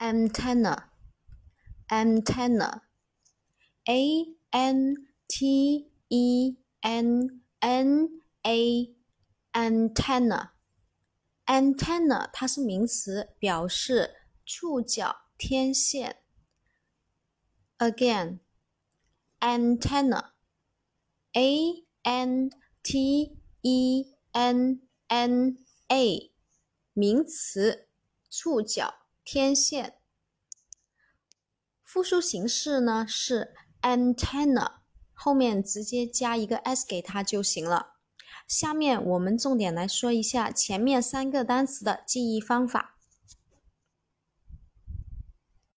antenna，antenna，a n t e n n a，antenna，antenna 它是名词，表示触角、天线。Again，antenna，a n t e n n a，名词，触角。 天线，复数形式呢是 antenna，后面直接加一个 s 给它就行了。下面我们重点来说一下前面三个单词的记忆方法。